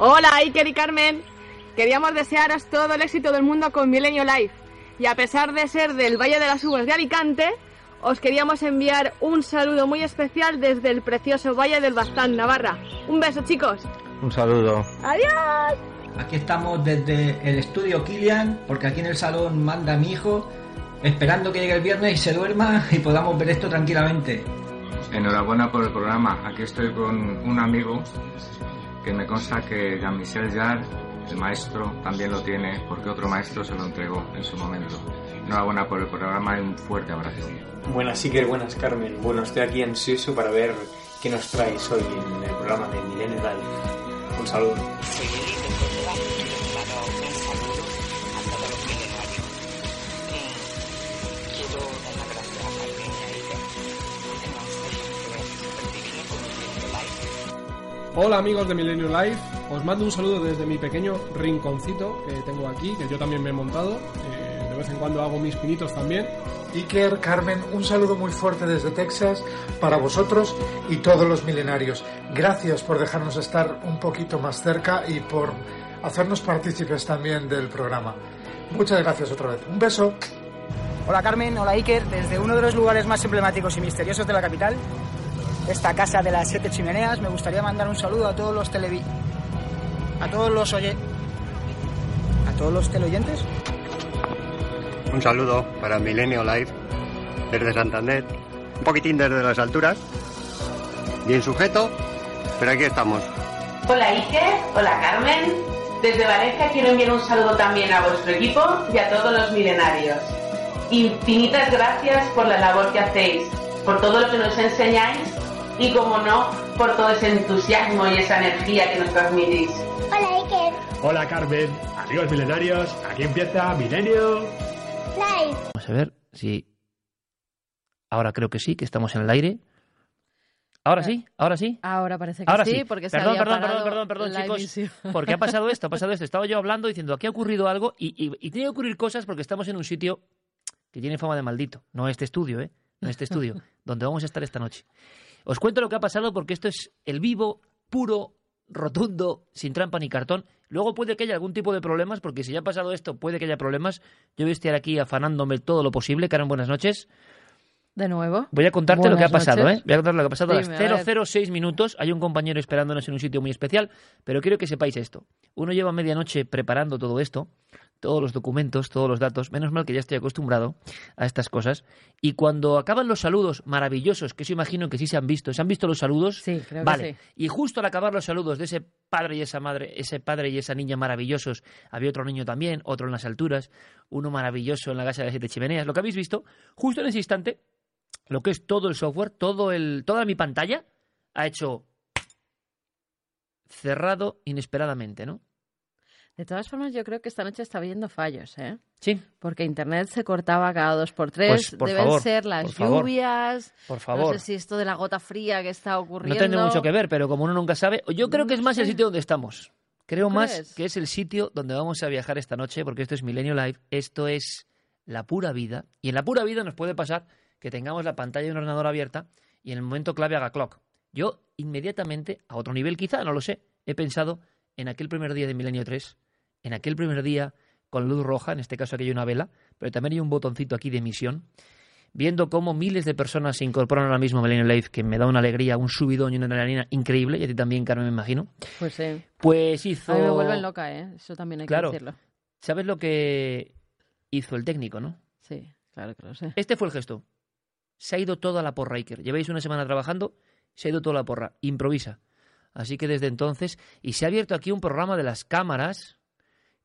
Hola Iker y Carmen. Queríamos desearos todo el éxito del mundo con Milenio Live. Y a pesar de ser del Valle de las Uvas de Alicante, os queríamos enviar un saludo muy especial desde el precioso Valle del Baztán, Navarra. Un beso, chicos. Un saludo. ¡Adiós! Aquí estamos desde el estudio Kilian, porque aquí en el salón manda mi hijo, esperando que llegue el viernes y se duerma y podamos ver esto tranquilamente. Enhorabuena por el programa. Aquí estoy con un amigo que me consta que Jean-Michel Jarre, el maestro, también lo tiene porque otro maestro se lo entregó en su momento. Enhorabuena por el programa y un fuerte abrazo. Buenas Iker, buenas Carmen. Bueno, estoy aquí ansioso para ver qué nos traéis hoy en el programa de Milenio Live. Un saludo. Hola amigos de Milenio Live, os mando un saludo desde mi pequeño rinconcito que tengo aquí, que yo también me he montado. Eh, de vez en cuando hago mis pinitos también. Iker, Carmen, un saludo muy fuerte desde Texas para vosotros y todos los milenarios. Gracias por dejarnos estar un poquito más cerca y por hacernos partícipes también del programa. Muchas gracias otra vez. Un beso. Hola Carmen, hola Iker, desde uno de los lugares más emblemáticos y misteriosos de la capital, esta casa de las siete chimeneas, me gustaría mandar un saludo a todos los televi... a todos los oye... a todos los teleoyentes. Un saludo para Milenio Live desde Santander, un poquitín desde las alturas, bien sujeto, pero aquí estamos. Hola Iker, hola Carmen. Desde Valencia quiero enviar un saludo también a vuestro equipo y a todos los milenarios. Infinitas gracias por la labor que hacéis, por todo lo que nos enseñáis y, como no, por todo ese entusiasmo y esa energía que nos transmitís. Hola Iker. Hola Carmen, amigos milenarios, aquí empieza Milenio Live. Vamos a ver si... Ahora creo que sí, que estamos en el aire. Ahora sí, ahora sí. Ahora parece que Ahora sí, sí. porque se perdón, había perdón, perdón, perdón, perdón, chicos. emisión. Porque ha pasado esto, ha pasado esto. Estaba yo hablando diciendo, aquí ha ocurrido algo y, y, y tiene que ocurrir cosas porque estamos en un sitio que tiene fama de maldito. No este estudio, ¿eh? No este estudio, donde vamos a estar esta noche. Os cuento lo que ha pasado porque esto es el vivo, puro, rotundo, sin trampa ni cartón. Luego puede que haya algún tipo de problemas, porque si ya ha pasado esto, puede que haya problemas. Yo voy a estar aquí afanándome todo lo posible. Karen, buenas noches. De nuevo. Voy a contarte lo que ha pasado, noches. ¿eh? Voy a contar lo que ha pasado Dime, a las 006 minutos. Hay un compañero esperándonos en un sitio muy especial, pero quiero que sepáis esto. Uno lleva medianoche preparando todo esto, todos los documentos, todos los datos. Menos mal que ya estoy acostumbrado a estas cosas. Y cuando acaban los saludos maravillosos, que eso imagino que sí se han visto, ¿se han visto los saludos? Sí, creo que Vale. sí. Y justo al acabar los saludos de ese padre y esa madre, ese padre y esa niña maravillosos, había otro niño también, otro en las alturas, uno maravilloso en la casa de las siete chimeneas. Lo que habéis visto, justo en ese instante, lo que es todo el software, todo el, toda mi pantalla, ha hecho cerrado inesperadamente, ¿no? De todas formas, yo creo que esta noche está habiendo fallos, ¿eh? Sí. Porque internet se cortaba cada dos por tres. Pues, por Deben favor, ser las por lluvias. por favor. No sé si esto de la gota fría que está No ocurriendo. tiene mucho que ver, pero como uno nunca sabe, yo creo que es No más el sitio donde estamos. Creo ¿Tú más crees? que es el sitio donde vamos a viajar esta noche, porque esto es Milenio Live, esto es la pura vida. Y en la pura vida nos puede pasar que tengamos la pantalla de un ordenador abierta y en el momento clave haga clock. Yo inmediatamente, a otro nivel quizá, no lo sé, he pensado en aquel primer día de Milenio 3, en aquel primer día con luz roja, en este caso aquí hay una vela, pero también hay un botoncito aquí de emisión, viendo cómo miles de personas se incorporan ahora mismo a Millennium Life, que me da una alegría, un subidón y una adrenalina increíble, y a ti también, Carmen, me imagino. Pues sí. Pues hizo... A mí me vuelven loca, ¿eh? Eso también hay Claro. que decirlo. ¿Sabes lo que hizo el técnico, no? Sí, claro que lo sé. Este fue el gesto. Se ha ido toda la porra, Iker. Lleváis una semana trabajando, se ha ido toda la porra. Improvisa. Así que desde entonces, y se ha abierto aquí un programa de las cámaras,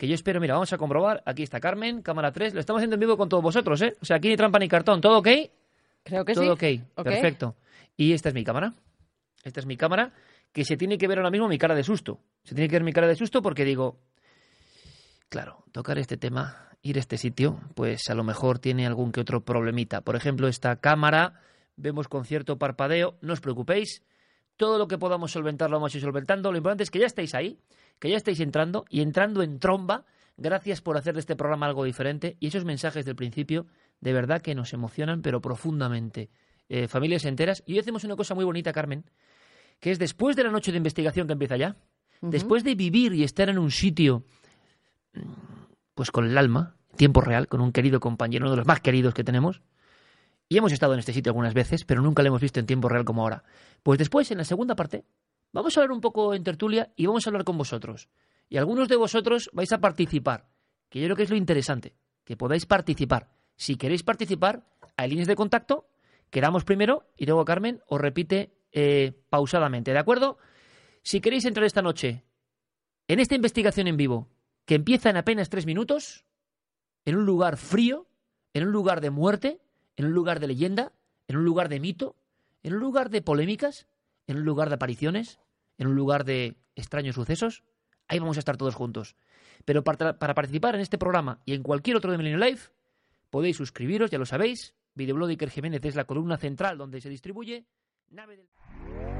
que yo espero, mira, vamos a comprobar. Aquí está Carmen, cámara 3. Lo estamos haciendo en vivo con todos vosotros, ¿eh? O sea, aquí ni trampa ni cartón. ¿Todo ok? Creo que Todo sí. ok. Perfecto. Y esta es mi cámara. Esta es mi cámara, que se tiene que ver ahora mismo mi cara de susto. Se tiene que ver mi cara de susto porque digo, claro, tocar este tema, ir a este sitio, pues a lo mejor tiene algún que otro problemita. Por ejemplo, esta cámara, vemos con cierto parpadeo, no os preocupéis, todo lo que podamos solventar lo vamos a ir solventando. Lo importante es que ya estáis ahí, que ya estáis entrando y entrando en tromba. Gracias por hacer de este programa algo diferente y esos mensajes del principio de verdad que nos emocionan, pero profundamente. Eh, familias enteras. Y hoy hacemos una cosa muy bonita, Carmen, que es después de la noche de investigación que empieza ya, después de vivir y estar en un sitio, pues con el alma, en tiempo real, con un querido compañero, uno de los más queridos que tenemos, y hemos estado en este sitio algunas veces, pero nunca lo hemos visto en tiempo real como ahora. Pues después, en la segunda parte, vamos a hablar un poco en tertulia y vamos a hablar con vosotros. Y algunos de vosotros vais a participar, que yo creo que es lo interesante, que podáis participar. Si queréis participar, hay líneas de contacto, quedamos primero y luego Carmen os repite eh, pausadamente, ¿de acuerdo? Si queréis entrar esta noche en esta investigación en vivo, que empieza en apenas tres minutos, en un lugar frío, en un lugar de muerte, en un lugar de leyenda, en un lugar de mito, en un lugar de polémicas, en un lugar de apariciones, en un lugar de extraños sucesos, ahí vamos a estar todos juntos. Pero para, participar en este programa y en cualquier otro de Millennium Life, podéis suscribiros, ya lo sabéis. Videoblog de Iker Jiménez es la columna central donde se distribuye. Nave del...